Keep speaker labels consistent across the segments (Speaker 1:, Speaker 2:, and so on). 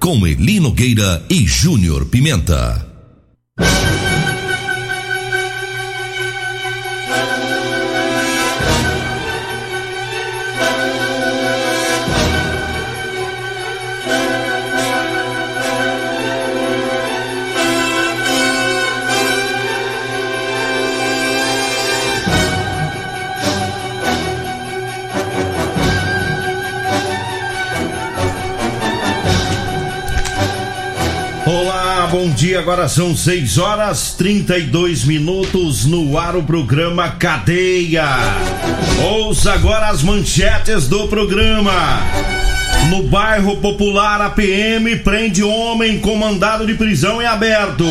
Speaker 1: Com Elino Gueira e Júnior Pimenta.
Speaker 2: Dia. Agora são 6 horas 32 minutos no ar o programa Cadeia. Ouça agora as manchetes do programa. No bairro Popular, a PM prende homem com mandado de prisão em aberto.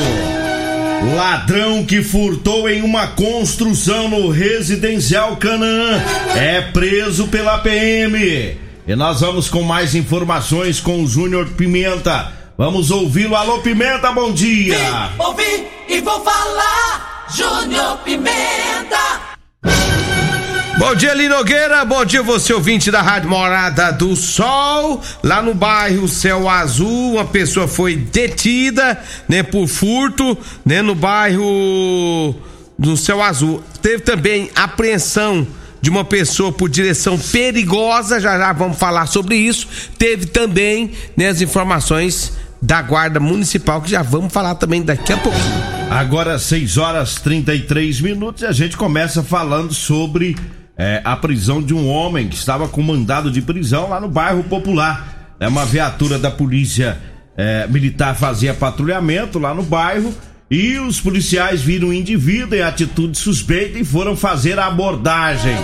Speaker 2: Ladrão que furtou em uma construção no residencial Canaã é preso pela PM. E nós vamos com mais informações com o Júnior Pimenta. Vamos ouvi-lo. Alô, Pimenta, bom dia.
Speaker 3: Vim, ouvi e vou falar. Júnior Pimenta.
Speaker 4: Bom dia, Linogueira. Bom dia, você ouvinte da Rádio Morada do Sol. Lá no bairro Céu Azul, uma pessoa foi detida, né, por furto, né, no bairro do Céu Azul. Teve também apreensão de uma pessoa por direção perigosa, já já vamos falar sobre isso. Teve também né, as informações da Guarda Municipal, que já vamos falar também daqui a pouquinho.
Speaker 2: Agora, 6 horas 33 minutos, e a gente começa falando sobre é, a prisão de um homem que estava com mandado de prisão lá no bairro Popular. É uma viatura da polícia é, militar fazia patrulhamento lá no bairro e os policiais viram o indivíduo em atitude suspeita e foram fazer a abordagem.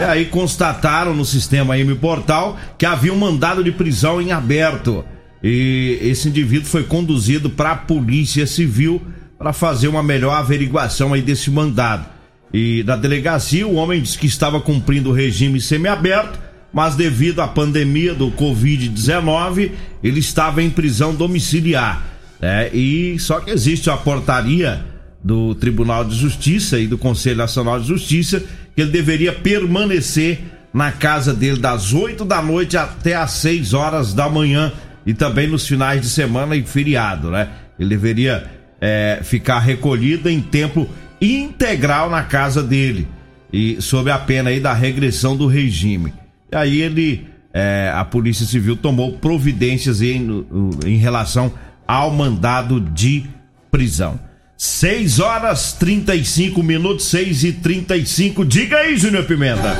Speaker 2: E aí constataram no sistema M Portal que havia um mandado de prisão em aberto. E esse indivíduo foi conduzido para a Polícia Civil para fazer uma melhor averiguação aí desse mandado. E da delegacia, o homem disse que estava cumprindo o regime semiaberto, mas devido à pandemia do Covid-19, ele estava em prisão domiciliar. Né? E só que existe a portaria do Tribunal de Justiça e do Conselho Nacional de Justiça que ele deveria permanecer na casa dele das 8 da noite até às 6 horas da manhã e também nos finais de semana e feriado, né? Ele deveria é, ficar recolhido em tempo integral na casa dele e sob a pena aí da regressão do regime. E aí ele, é, a Polícia Civil tomou providências em, em relação ao mandado de prisão. 6 horas 35 minutos, 6 e 35 Diga aí, Júnior Pimenta.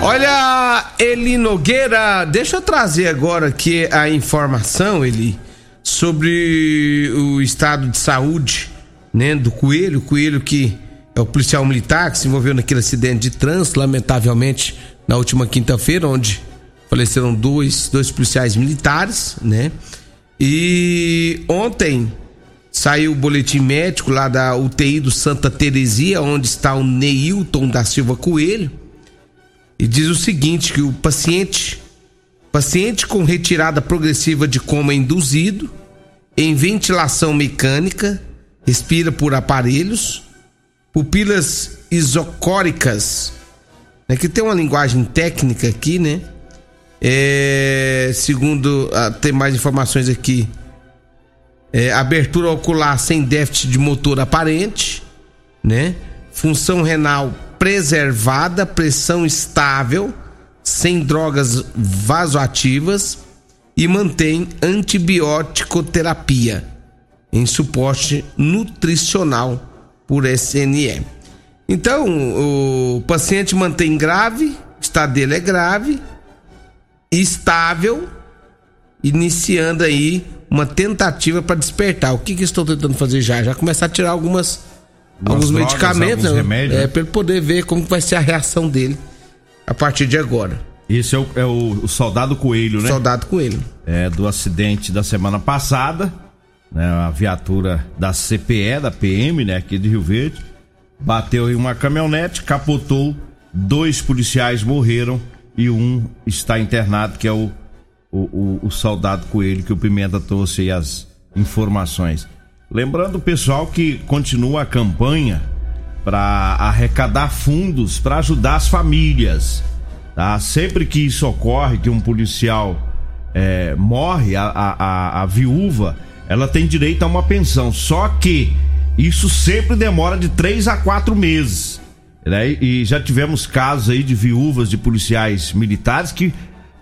Speaker 4: Olha, Eli Nogueira, deixa eu trazer agora aqui a informação, Eli, sobre o estado de saúde, né, do Coelho. Coelho que é o policial militar que se envolveu naquele acidente de trânsito, lamentavelmente, na última quinta-feira, onde faleceram dois, dois policiais militares, né? E ontem Saiu o boletim médico lá da UTI do Santa Teresia, onde está o Neilton da Silva Coelho. E diz o seguinte: que o paciente, paciente com retirada progressiva de coma induzido, em ventilação mecânica, respira por aparelhos, pupilas isocóricas, né, que tem uma linguagem técnica aqui, né? É, segundo, ah, tem mais informações aqui é, abertura ocular sem déficit de motor aparente, né? Função renal preservada, pressão estável, sem drogas vasoativas e mantém antibiótico-terapia em suporte nutricional por SNE. Então, o paciente mantém grave, o estado dele é grave, estável, iniciando aí uma tentativa para despertar. O que, que estou tentando fazer já? Já começar a tirar algumas, alguns drogas, medicamentos, alguns né? remédios, é, né? para ele poder ver como vai ser a reação dele a partir de agora.
Speaker 2: Esse é o, é o, o soldado coelho, né?
Speaker 4: Soldado coelho.
Speaker 2: É do acidente da semana passada. né, a viatura da CPE, da PM, né, aqui de Rio Verde, bateu em uma caminhonete, capotou, dois policiais morreram e um está internado, que é o, o, o, o soldado Coelho, que o Pimenta trouxe aí as informações. Lembrando, pessoal, que continua a campanha para arrecadar fundos para ajudar as famílias. Tá? Sempre que isso ocorre, que um policial é, morre, a, a, a, viúva, ela tem direito a uma pensão. Só que isso sempre demora de três a quatro meses. Né? E já tivemos casos aí de viúvas de policiais militares que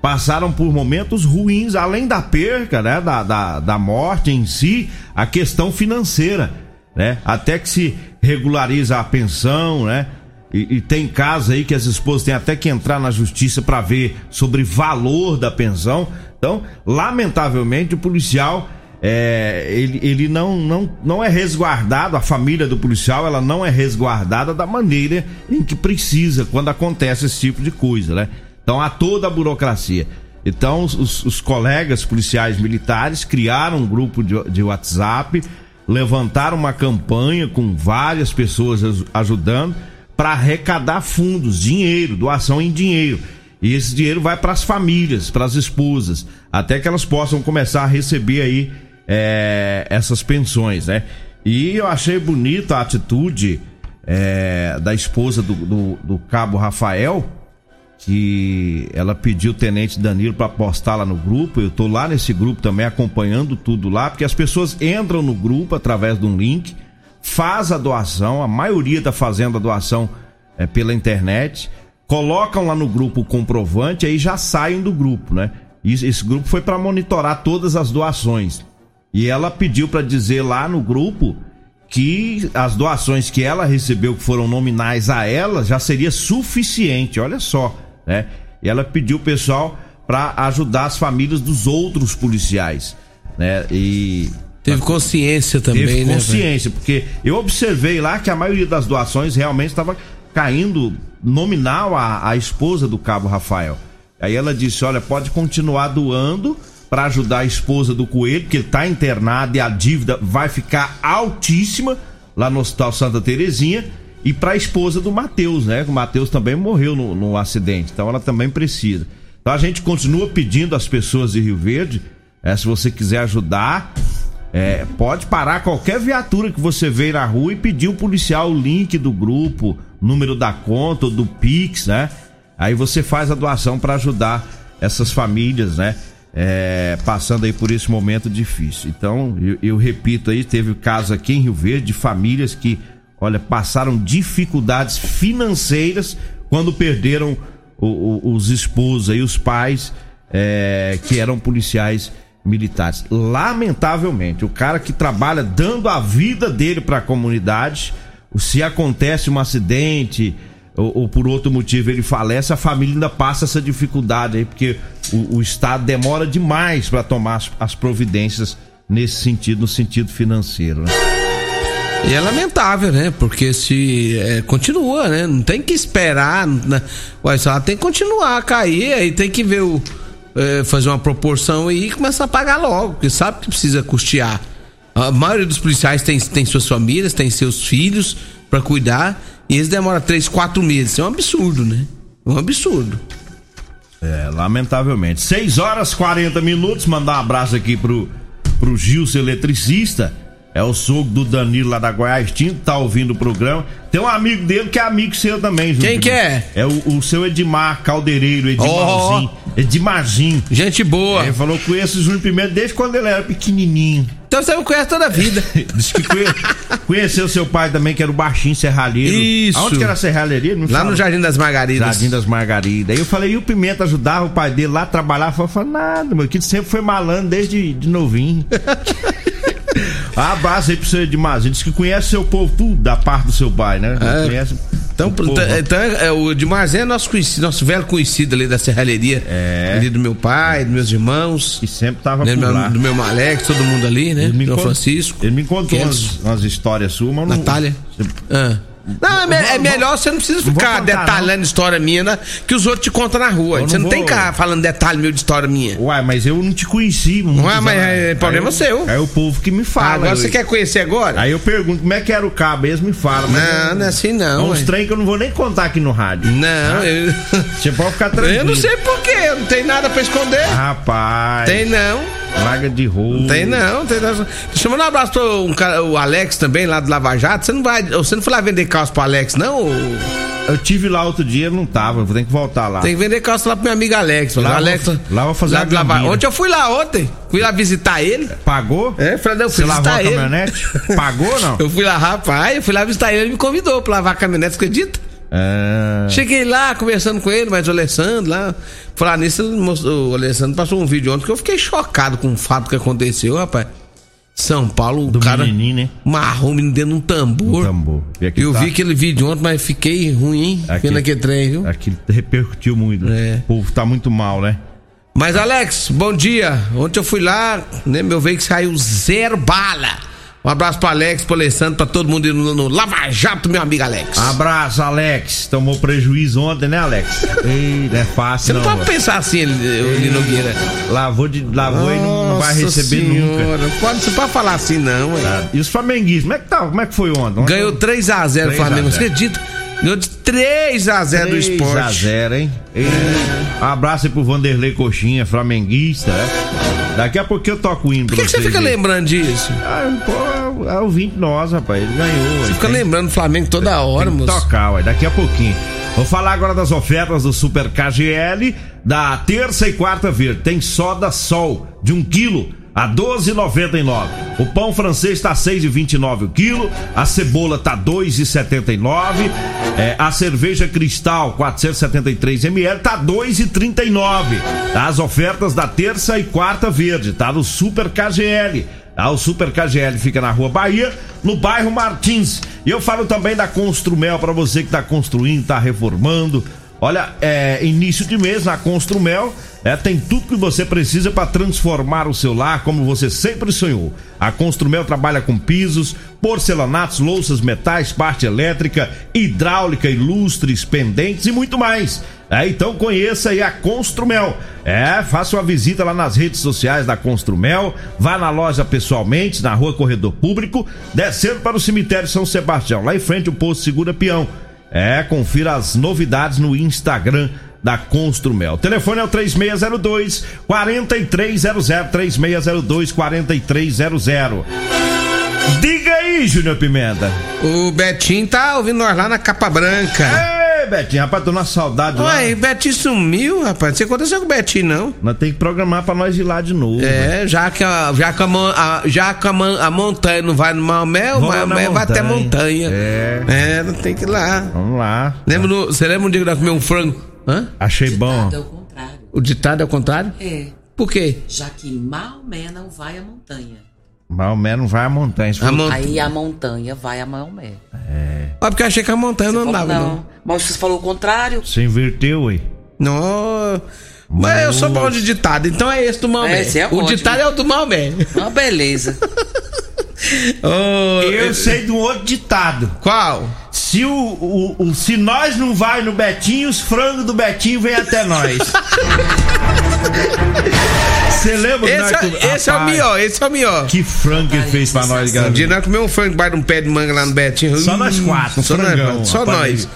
Speaker 2: passaram por momentos ruins, além da perca, né? Da, da, da morte em si, a questão financeira, né? Até que se regulariza a pensão, né? E, e, tem casos aí que as esposas têm até que entrar na justiça para ver sobre valor da pensão. Então, lamentavelmente, o policial é, ele, ele não, não, não é resguardado, a família do policial ela não é resguardada da maneira em que precisa quando acontece esse tipo de coisa, né? Então há toda a burocracia. Então os, os colegas policiais militares criaram um grupo de, de WhatsApp, levantaram uma campanha com várias pessoas ajudando para arrecadar fundos, dinheiro, doação em dinheiro. E esse dinheiro vai para as famílias, para as esposas, até que elas possam começar a receber aí é, essas pensões, né? E eu achei bonita a atitude é, da esposa do, do, do, cabo Rafael, que ela pediu o tenente Danilo para postar lá no grupo. Eu tô lá nesse grupo também acompanhando tudo lá, porque as pessoas entram no grupo através de um link faz a doação, a maioria está fazendo a doação é, pela internet, colocam lá no grupo o comprovante, aí já saem do grupo, né? E esse grupo foi para monitorar todas as doações. E ela pediu para dizer lá no grupo que as doações que ela recebeu, que foram nominais a ela, já seria suficiente, olha só, né? E ela pediu o pessoal para ajudar as famílias dos outros policiais, né? E
Speaker 4: Teve consciência também,
Speaker 2: Teve
Speaker 4: né?
Speaker 2: consciência, porque eu observei lá que a maioria das doações realmente estava caindo nominal à, à esposa do cabo Rafael. Aí ela disse: olha, pode continuar doando para ajudar a esposa do Coelho, que ele está internado e a dívida vai ficar altíssima lá no Hospital Santa Terezinha. E para a esposa do Matheus, né? O Matheus também morreu no, no acidente, então ela também precisa. Então a gente continua pedindo às pessoas de Rio Verde, é, se você quiser ajudar, é, pode parar qualquer viatura que você vê na rua e pedir o policial o link do grupo, número da conta ou do Pix, né? Aí você faz a doação para ajudar essas famílias, né? É, passando aí por esse momento difícil. Então, eu, eu repito aí, teve caso aqui em Rio Verde de famílias que, olha, passaram dificuldades financeiras quando perderam o, o, os esposos e os pais é, que eram policiais militares. Lamentavelmente, o cara que trabalha dando a vida dele para a comunidade, se acontece um acidente ou, ou, por outro motivo ele falece, a família ainda passa essa dificuldade aí, porque o, o Estado demora demais para tomar as, as, providências nesse sentido, no sentido financeiro. Né?
Speaker 4: E é lamentável, né? Porque se é, continua, né? Não tem que esperar, né? Ué, ela tem que continuar a cair, aí tem que ver o é, fazer uma proporção e começar a pagar logo, porque sabe que precisa custear. A maioria dos policiais tem, tem suas famílias, tem seus filhos para cuidar e eles demoram três, quatro meses. Isso é um absurdo, né? É um absurdo.
Speaker 2: É, lamentavelmente. 6 horas 40 minutos. Mandar um abraço aqui pro, pro Gilson Eletricista é o sogro do Danilo lá da Goiás Tinto, tá ouvindo o programa. Tem um amigo dele que é amigo seu também,
Speaker 4: Júlio. Quem que é?
Speaker 2: É o, o seu Edmar Caldeireiro, Edmarzinho. Oh. Edmarzinho.
Speaker 4: Gente boa.
Speaker 2: Ele falou conhece o Júnior Pimenta desde quando ele era pequenininho.
Speaker 4: Então você me conhece toda a vida.
Speaker 2: Diz que conhe... conheceu seu pai também, que era o baixinho serralheiro.
Speaker 4: Isso.
Speaker 2: Aonde que era a serralheria?
Speaker 4: Lá fala. no Jardim das Margaridas.
Speaker 2: Jardim das Margaridas. Aí eu falei, e o Pimenta ajudava o pai dele lá a trabalhar? Eu falei, nada, meu, que sempre foi malandro desde de novinho. Abraço aí pro seu Edmarzinho. Diz que conhece seu povo tudo da parte do seu pai, né?
Speaker 4: É. Conhece. Então, então é, o Edmarzinho é nosso conhecido, nosso velho conhecido ali da serralheria. É. Ali do meu pai, dos meus irmãos.
Speaker 2: Que sempre tava
Speaker 4: né,
Speaker 2: por
Speaker 4: meu,
Speaker 2: lá.
Speaker 4: Do meu Malex, todo mundo ali, né? Ele me Francisco.
Speaker 2: Ele me contou umas, umas, histórias suas, mas
Speaker 4: Natália.
Speaker 2: Não, ah.
Speaker 4: Não, é, me- é
Speaker 2: Vou-
Speaker 4: melhor você não precisa
Speaker 2: vou
Speaker 4: ficar
Speaker 2: contar,
Speaker 4: detalhando história minha né, que os outros te contam na rua.
Speaker 2: Eu
Speaker 4: Você
Speaker 2: não
Speaker 4: não tem
Speaker 2: vou-
Speaker 4: que ficar falando detalhe meu de história minha.
Speaker 2: Uai, mas eu não te conheci. muitos
Speaker 4: Ué, mas
Speaker 2: anos.
Speaker 4: é problema
Speaker 2: eu-
Speaker 4: seu.
Speaker 2: É o povo que me fala.
Speaker 4: agora
Speaker 2: eu-
Speaker 4: você quer conhecer agora?
Speaker 2: Aí eu pergunto como é que era o cabo, eles me falam. mas
Speaker 4: Não,
Speaker 2: eu-
Speaker 4: não é assim não.
Speaker 2: É uns
Speaker 4: ué.
Speaker 2: trem que eu não vou nem contar aqui no rádio.
Speaker 4: Não, eu...
Speaker 2: Você pode ficar tranquilo.
Speaker 4: eu não sei porquê, não tenho nada pra esconder.
Speaker 2: Rapaz.
Speaker 4: Tem não,
Speaker 2: Larga de rolo.
Speaker 4: tem não, tem não. Deixa eu mandar um abraço pro um cara, o Alex também, lá do Lava Jato. Você não vai. Você não foi lá vender calça pro Alex, não?
Speaker 2: Eu tive lá outro dia, não tava. Vou ter que voltar lá.
Speaker 4: Tem que vender calça lá pro meu amigo Alex.
Speaker 2: Lá
Speaker 4: Alex
Speaker 2: vou- lá vou fazer
Speaker 4: lá do Lava-. Ontem eu fui lá ontem. Fui lá visitar ele.
Speaker 2: Pagou?
Speaker 4: É, falei, não, eu
Speaker 2: Você
Speaker 4: fui
Speaker 2: lavou a
Speaker 4: visitar ele.
Speaker 2: caminhonete? Pagou ou não?
Speaker 4: Eu fui lá, rapaz, eu fui lá visitar ele, ele me convidou pra lavar a caminhonete, você acredita?
Speaker 2: É...
Speaker 4: Cheguei lá, conversando com ele, mas o Alessandro lá. Falar nisso, o Alessandro passou um vídeo ontem que eu fiquei chocado com o fato que aconteceu, rapaz. São Paulo, o
Speaker 2: Do
Speaker 4: cara
Speaker 2: né?
Speaker 4: marrom menino dentro de um tambor.
Speaker 2: Um tambor.
Speaker 4: Eu
Speaker 2: tá-
Speaker 4: vi aquele vídeo ontem, mas fiquei ruim?
Speaker 2: Aqui-
Speaker 4: Vendo aquele trem, viu?
Speaker 2: Aquilo repercutiu muito.
Speaker 4: É.
Speaker 2: O povo tá muito mal, né?
Speaker 4: Mas Alex, bom dia. Ontem eu fui lá, né? Meu veículo saiu zero bala. Um abraço pro Alex, pro Alessandro, pra todo mundo no, no Lava Jato, meu amigo Alex.
Speaker 2: Abraço, Alex. Tomou prejuízo ontem, né, Alex? Ei, não é
Speaker 4: Você
Speaker 2: fácil,
Speaker 4: não
Speaker 2: não.
Speaker 4: pode pensar assim, Lino Nogueira.
Speaker 2: Lavou, de, lavou e não, não vai receber nunca.
Speaker 4: Senhora, Pode, você pode falar assim, não, ué.
Speaker 2: E os flamenguistas, como é que tá? Como é que foi ontem? Ontem
Speaker 4: Ganhou 3x0 o
Speaker 2: 3 a
Speaker 4: Flamengo,
Speaker 2: 0.
Speaker 4: você acredita? Ganhou de 3x0 do
Speaker 2: 3 a
Speaker 4: esporte.
Speaker 2: 0, hein? Ei, Abraço aí pro Vanderlei Coxinha, flamenguista, né? Daqui a pouco eu toco o hino
Speaker 4: Por que, que você fica
Speaker 2: aí.
Speaker 4: lembrando disso?
Speaker 2: Ah, pô, é o 20 nós, rapaz. Ele ganhou.
Speaker 4: Você fica lembrando do Flamengo toda hora,
Speaker 2: Tem que
Speaker 4: moço.
Speaker 2: tocar, ué, daqui a pouquinho. Vou falar agora das ofertas do Super KGL da terça e quarta verde. Tem soda sol de 1 quilo a 12,99. O pão francês tá 6,29 o quilo, a cebola tá 2,79, é, a cerveja Cristal 473 ml tá 2,39. As ofertas da terça e quarta verde, tá no Super KGL. Tá? O Super KGL fica na Rua Bahia, no bairro Martins. E eu falo também da Construmel para você que está construindo, está reformando. Olha, é início de mês na Construmel. É, tem tudo que você precisa para transformar o seu lar como você sempre sonhou. A Construmel trabalha com pisos, porcelanatos, louças, metais, parte elétrica, hidráulica, ilustres, pendentes e muito mais. É, então conheça aí a Construmel. É, faça uma visita lá nas redes sociais da Construmel, vá na loja pessoalmente, na rua Corredor Público, descendo para o cemitério São Sebastião, lá em frente o posto Segura Peão. É, confira as novidades no Instagram da Construmel. O telefone é o 3602 4300 3602 4300. Diga aí, Júnior Pimenta.
Speaker 4: O Betinho tá ouvindo nós lá na Capa Branca.
Speaker 2: Ei, Betinho, rapaz, tô na saudade lá.
Speaker 4: Ué, o Betinho sumiu, rapaz. Não sei o que aconteceu com o Betinho, não.
Speaker 2: Nós tem que programar pra nós ir lá de novo.
Speaker 4: É, já que a, já que a, mon- a- já que a, a montanha não vai no Maomé, o Maomé vai até a
Speaker 2: montanha. É.
Speaker 4: É, não tem que ir lá.
Speaker 2: Vamos lá.
Speaker 4: Lembra no- você lembra um dia que nós comemos um frango? Hã?
Speaker 2: Achei bom.
Speaker 3: É o contrário.
Speaker 4: O ditado é o contrário?
Speaker 3: É,
Speaker 4: Por quê?
Speaker 3: já que Maomé não vai à montanha.
Speaker 2: Maomé não vai à montanha.
Speaker 4: A
Speaker 2: for-
Speaker 4: mon-
Speaker 3: Aí a montanha vai a Maomé.
Speaker 4: Ah, porque eu achei que a montanha não
Speaker 3: Falou,
Speaker 4: andava, não.
Speaker 3: não. Mas você falou o contrário?
Speaker 2: Você inverteu, aí.
Speaker 4: Não. Mas eu sou bom de ditado, então é esse do Maomé.
Speaker 3: Esse é
Speaker 4: o
Speaker 3: ótimo.
Speaker 4: ditado é o do Maomé.
Speaker 3: Uma beleza.
Speaker 4: Ô,
Speaker 2: Eu sei de um outro ditado.
Speaker 4: Qual?
Speaker 2: Se, o, o- o- se nós não vai no Betinho, os frangos do Betinho vêm até nós. Você lembra que
Speaker 4: Esse,
Speaker 2: nós
Speaker 4: é, esse é o
Speaker 2: Rapaz,
Speaker 4: melhor, esse é o melhor.
Speaker 2: Que frango que ele fez pra nós,
Speaker 4: Um
Speaker 2: galera.
Speaker 4: dia nós comemos um frango debaixo de um pé de manga lá no Betinho.
Speaker 2: Só
Speaker 4: Hum,
Speaker 2: nós quatro,
Speaker 4: Só nós,
Speaker 2: frangão,
Speaker 4: quatro, só
Speaker 2: rapaz.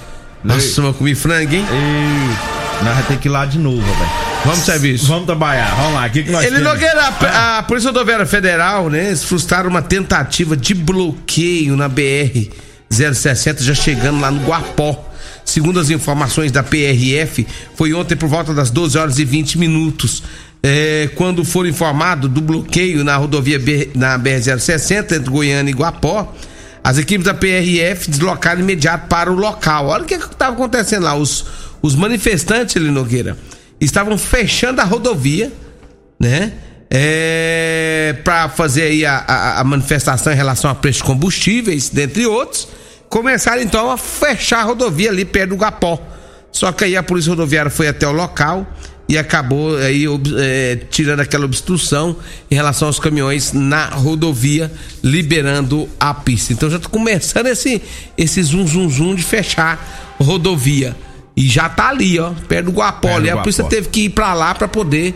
Speaker 4: nós. Nossa, eu comi frango, hein?
Speaker 2: Ei, nós vamos ter que ir lá de novo, velho.
Speaker 4: Vamos serviço.
Speaker 2: Vamos trabalhar, vamos lá. O que, que nós
Speaker 4: Ele
Speaker 2: temos?
Speaker 4: Nogueira, a, a Polícia Rodoviária Federal, né? eles frustraram uma tentativa de bloqueio na BR 060, já chegando lá no Guapó. Segundo as informações da PRF, foi ontem por volta das 12 horas e 20 minutos. É, quando foram informados do bloqueio na rodovia B- na BR-060 entre Goiânia e Guapó, as equipes da PRF deslocaram imediato para o local. Olha o que estava acontecendo lá. Os, os manifestantes, ele Nogueira, estavam fechando a rodovia, né? É, para fazer aí a, a- a manifestação em relação a preços de combustíveis, dentre outros. Começaram então a fechar a rodovia ali perto do Gapó. Só que aí a polícia rodoviária foi até o local, e acabou aí é, tirando aquela obstrução em relação aos caminhões na rodovia, liberando a pista. Então já tá começando esse, esse zum zum zum de fechar rodovia. E já tá ali, ó, perto do Guapó. e a polícia teve que ir para lá para poder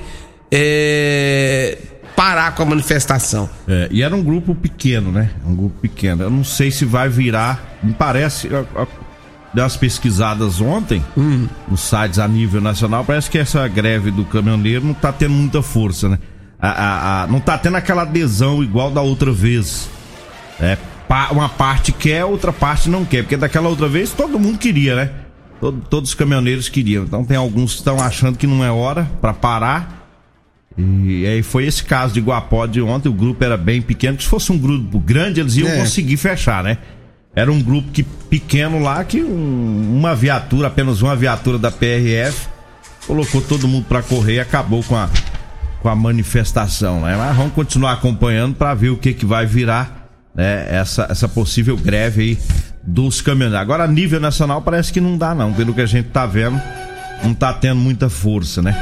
Speaker 4: é, parar com a manifestação.
Speaker 2: É, e era um grupo pequeno, né? Um grupo pequeno. Eu não sei se vai virar. Me parece. Deu umas pesquisadas ontem hum. nos sites a nível nacional. Parece que essa greve do caminhoneiro não tá tendo muita força, né? A, a, a, não tá tendo aquela adesão igual da outra vez. É, uma parte quer, outra parte não quer. Porque daquela outra vez todo mundo queria, né? Todo, todos os caminhoneiros queriam. Então tem alguns que estão achando que não é hora para parar e aí foi esse caso de Guapó de ontem, o grupo era bem pequeno, que se fosse um grupo grande, eles iam é. conseguir fechar, né? Era um grupo que, pequeno lá que um, uma viatura, apenas uma viatura da PRF, colocou todo mundo para correr e acabou com a, com a manifestação, né? Mas vamos continuar acompanhando para ver o que, que vai virar né? essa, essa possível greve aí dos caminhoneiros. Agora, a nível nacional, parece que não dá, não, pelo que a gente tá vendo não tá tendo muita força, né?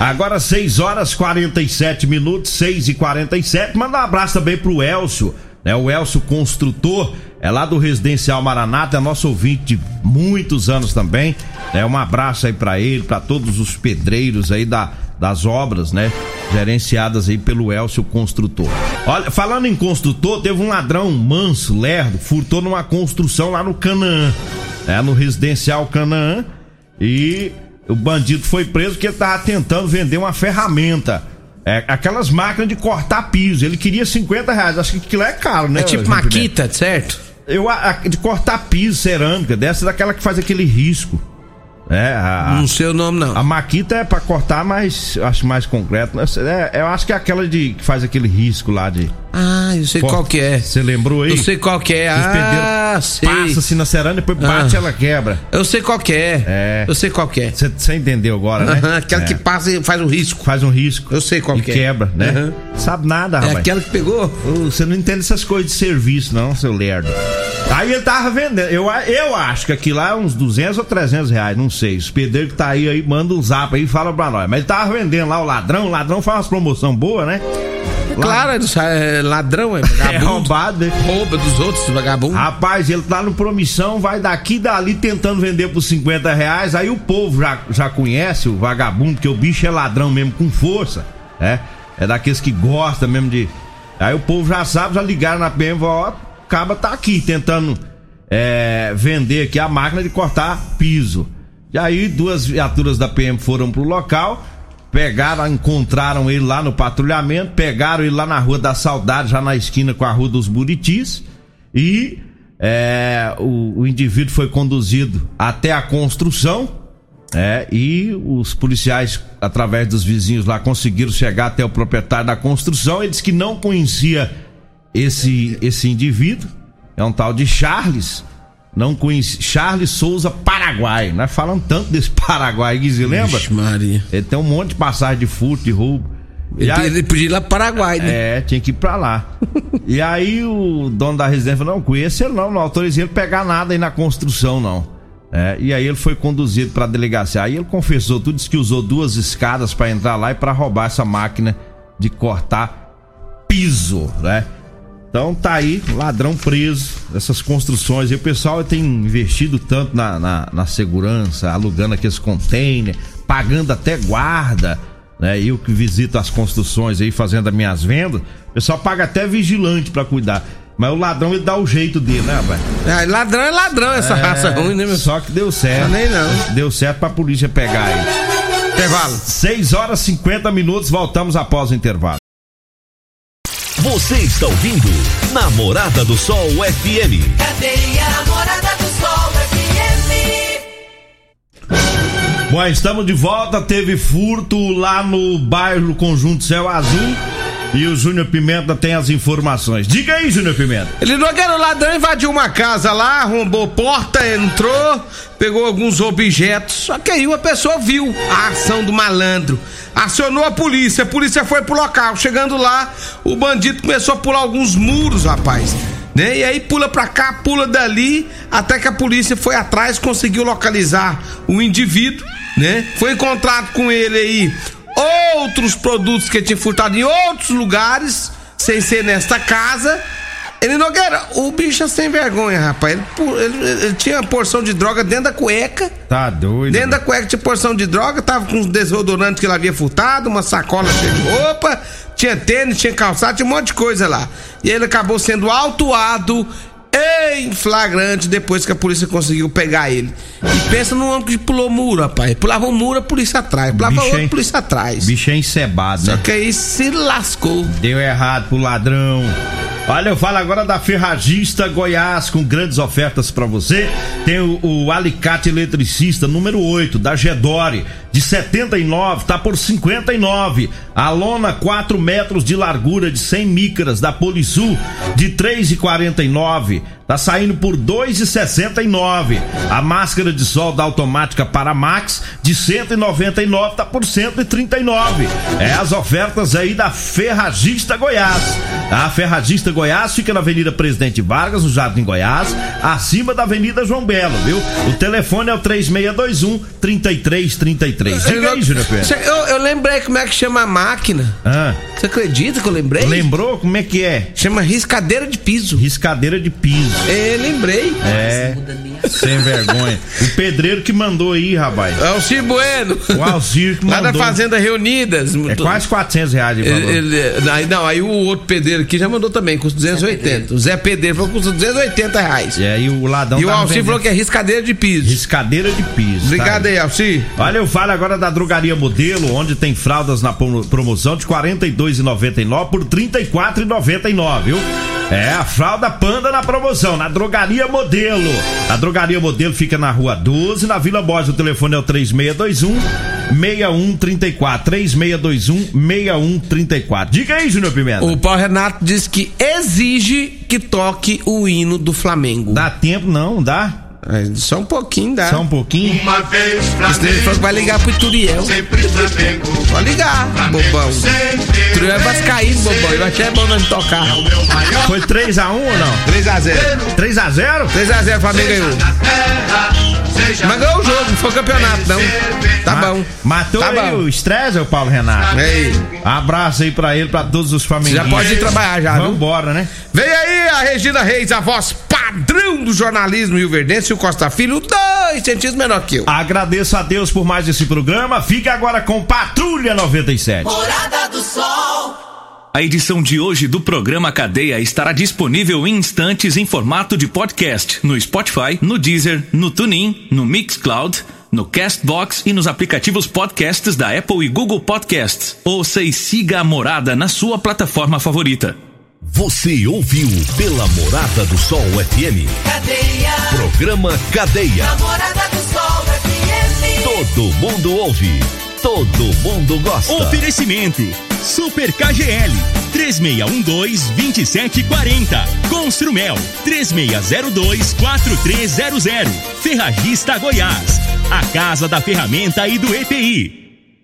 Speaker 2: Agora 6 horas 47 minutos, 6 e 47 Manda um abraço também pro Elcio, né? O Elcio Construtor, é lá do Residencial Maranata, é nosso ouvinte de muitos anos também. É um abraço aí para ele, para todos os pedreiros aí da, das obras, né? Gerenciadas aí pelo Elcio Construtor. Olha, falando em construtor, teve um ladrão manso, lerdo, furtou numa construção lá no Canaã, né? No Residencial Canaã. E o bandido foi preso porque ele tava tentando vender uma ferramenta. É, aquelas máquinas de cortar piso. Ele queria 50 reais. Acho que aquilo é caro, né?
Speaker 4: É tipo maquita, certo?
Speaker 2: Eu, a, de cortar piso, cerâmica, dessa daquela que faz aquele risco. É,
Speaker 4: a, não sei o nome, não.
Speaker 2: A maquita é pra cortar mais, acho mais concreto. É, eu acho que é aquela de que faz aquele risco lá de.
Speaker 4: Ah, eu sei qual que é.
Speaker 2: Você lembrou aí?
Speaker 4: Eu sei qual que é. Ah, sei.
Speaker 2: Passa assim na cerâmica, depois bate ah. ela quebra.
Speaker 4: Eu sei qual que é.
Speaker 2: É.
Speaker 4: Eu sei qual que é.
Speaker 2: Você entendeu agora, né?
Speaker 4: aquela é. que passa e faz um risco.
Speaker 2: Faz um risco.
Speaker 4: Eu sei qual
Speaker 2: e
Speaker 4: que
Speaker 2: é. quebra, né? Sabe nada, rapaz.
Speaker 4: É aquela que pegou?
Speaker 2: Você não entende essas coisas de serviço, não, seu lerdo. Aí ele tava vendendo. Eu, eu acho que aquilo lá é uns 200 ou 300 reais, não sei. Os pedreiros que tá aí, aí manda um zap aí e fala pra nós. Mas ele tava vendendo lá o ladrão. O ladrão faz umas promoção boa, né?
Speaker 4: Claro, é ladrão, é vagabundo. É
Speaker 2: roubado, né?
Speaker 4: Rouba dos outros, vagabundo.
Speaker 2: Rapaz, ele tá no promissão, vai daqui e dali tentando vender por 50 reais. Aí o povo já, já conhece o vagabundo, porque o bicho é ladrão mesmo com força, né? É daqueles que gosta mesmo de. Aí o povo já sabe, já ligaram na PM, ó, o caba tá aqui tentando é, vender aqui a máquina de cortar piso. E aí duas viaturas da PM foram pro local, pegaram, encontraram ele lá no patrulhamento, pegaram ele lá na Rua da Saudade, já na esquina com a Rua dos Buritis, e é, o, o, indivíduo foi conduzido até a construção, é, e os policiais, através dos vizinhos lá, conseguiram chegar até o proprietário da construção. Ele disse que não conhecia esse, esse indivíduo, é um tal de Charles não conheci. Charles Souza Paraguai. Nós falamos tanto desse Paraguai você lembra? Ixi,
Speaker 4: Maria.
Speaker 2: Ele tem um monte de passagem de furto, de roubo.
Speaker 4: Ele, aí, ele podia ir lá para Paraguai,
Speaker 2: né? É, tinha que ir pra lá. e aí o dono da residência falou: não, conheço ele não, não autorizei ele pegar nada aí na construção, não. É, e aí ele foi conduzido pra delegacia. Aí ele confessou tudo, disse que usou duas escadas para entrar lá e para roubar essa máquina de cortar piso, né? Então tá aí, ladrão preso, essas construções. E o pessoal tem investido tanto na, na, na segurança, alugando aqueles containers, pagando até guarda, né? Eu que visito as construções aí, fazendo as minhas vendas, o pessoal paga até vigilante para cuidar. Mas o ladrão ele dá o jeito dele, né, rapaz?
Speaker 4: É, ladrão é ladrão, essa é, raça ruim, né, meu?
Speaker 2: Só que deu certo.
Speaker 4: Nem não.
Speaker 2: Deu certo pra polícia pegar ele.
Speaker 4: Intervalo.
Speaker 2: 6 horas e 50 minutos, voltamos após o intervalo.
Speaker 1: Você está ouvindo Namorada do Sol FM.
Speaker 3: Cadê a Namorada do Sol
Speaker 2: FM? Bom, estamos de volta. Teve furto lá no bairro Conjunto Céu Azul. E o Júnior Pimenta tem as informações. Diga aí, Júnior Pimenta.
Speaker 4: Ele não era o ladrão, invadiu uma casa lá, arrombou porta, entrou, pegou alguns objetos. Só que aí uma pessoa viu a ação do malandro. Acionou a polícia, a polícia foi pro local. Chegando lá, o bandido começou a pular alguns muros, rapaz. Né? E aí pula pra cá, pula dali, até que a polícia foi atrás, conseguiu localizar o indivíduo né? Foi encontrado com ele aí outros produtos que ele tinha furtado em outros lugares, sem ser nesta casa. Ele Nogueira, o bicho é sem vergonha, rapaz. Ele, ele, ele, tinha porção de droga dentro da cueca.
Speaker 2: Tá doido.
Speaker 4: Dentro da cueca tinha porção de droga, tava com uns desodorantes que ele havia furtado, uma sacola cheia de roupa, tinha tênis, tinha calçado, tinha um monte de coisa lá. E ele acabou sendo autuado em flagrante depois que a polícia conseguiu pegar ele. E pensa no homem que pulou muro, rapaz. Pulava um muro, a polícia atrás. Pulava
Speaker 2: Bicho,
Speaker 4: outro, a polícia atrás.
Speaker 2: Bicho é encebado,
Speaker 4: Só
Speaker 2: né?
Speaker 4: que aí se lascou.
Speaker 2: Deu errado pro ladrão. Olha, eu falo agora da Ferragista Goiás com grandes ofertas pra você. Tem o, o alicate eletricista número 8 da Gedore de 79 tá por 59. A lona 4 metros de largura de 100 micras da Polisul de 3,49 tá saindo por 2,69. A máscara de sol da automática Paramax de 199 tá por 139. É as ofertas aí da Ferragista Goiás. A Ferragista Goiás fica na Avenida Presidente Vargas, no Jardim Goiás, acima da Avenida João Belo, viu? O telefone é o 3621 3333. Diga aí, Júnior Pérez.
Speaker 4: Cê- Eu, eu lembrei como é que chama a máquina.
Speaker 2: Ah,
Speaker 4: Você acredita que eu lembrei?
Speaker 2: lembrou como é que é?
Speaker 4: Chama riscadeira de piso.
Speaker 2: Riscadeira de piso.
Speaker 4: É, lembrei.
Speaker 2: É, sem vergonha. O pedreiro que mandou aí, rapaz.
Speaker 4: É o Ciro Bueno.
Speaker 2: O Alcir que
Speaker 4: Lá da
Speaker 2: mandou.
Speaker 4: Fazenda Reunidas.
Speaker 2: É quase 400 reais de
Speaker 4: Ele,
Speaker 2: valor.
Speaker 4: ele- aí, não, aí o outro pedreiro aqui já mandou também, custa 280. O Zé Pedreiro falou que custa 280 reais.
Speaker 2: E aí o ladrão
Speaker 4: E o Alcir
Speaker 2: vendendo
Speaker 4: falou que é riscadeira de piso.
Speaker 2: Riscadeira de piso.
Speaker 4: Obrigado
Speaker 2: tá?
Speaker 4: aí, Alcir.
Speaker 2: Olha, eu falo agora da Drogaria Modelo, onde tem fraldas na promo- promoção de R$ 42,99 por R$ 34,99, viu? É, a fralda panda na promoção, na Drogaria Modelo. A Drogaria Modelo fica na Rua 12, na Vila Borges. O telefone é o 3621 6134. 3621 6134. Diga aí, Júnior Pimenta.
Speaker 4: O Paulo Renato disse que exige que toque o hino do Flamengo.
Speaker 2: Dá tempo não, dá?
Speaker 4: É, Só um pouquinho dá.
Speaker 2: Só um pouquinho?
Speaker 5: Uma vez Flamengo,
Speaker 4: falou que vai ligar pro Ituriel.
Speaker 5: sempre Flamengo.
Speaker 4: Pode ligar, bobão.
Speaker 5: Sempre
Speaker 4: Ituriel é vascaíno, bobão. Ele vai achar bom nós tocar.
Speaker 5: maior
Speaker 2: Foi 3x1 ou não?
Speaker 4: 3x0.
Speaker 2: 3x0?
Speaker 4: 3x0, Flamengo ganhou.
Speaker 5: na terra, seja
Speaker 4: Mas ganhou o jogo, não foi campeonato, não. Tá bom.
Speaker 2: Matou
Speaker 4: Tá
Speaker 2: aí
Speaker 4: bom.
Speaker 2: o estresse, o Paulo Renato.
Speaker 4: Aí.
Speaker 2: Abraço aí pra ele, pra todos os familiares.
Speaker 4: já pode ir trabalhar já, viu?
Speaker 2: Vambora, né?
Speaker 4: Vem aí a Regina Reis, a voz padrão do jornalismo Rio Verdense e o Costa Filho, dois centímetros menor que eu.
Speaker 2: Agradeço a Deus por mais esse programa. Fique agora com Patrulha 97.
Speaker 3: Morada do Sol.
Speaker 6: A edição de hoje do programa Cadeia estará disponível em instantes em formato de podcast no Spotify, no Deezer, no TuneIn, no Mixcloud, no Castbox e nos aplicativos podcasts da Apple e Google Podcasts. Ouça e siga a Morada na sua plataforma favorita.
Speaker 1: Você ouviu pela Morada do Sol FM.
Speaker 3: Cadeia.
Speaker 1: Programa Cadeia.
Speaker 3: Morada do Sol FM.
Speaker 1: Todo mundo ouve. Todo mundo gosta.
Speaker 6: Oferecimento Super KGL 3612-2740 Construmel 3602-4300 Ferragista Goiás A Casa da Ferramenta e do EPI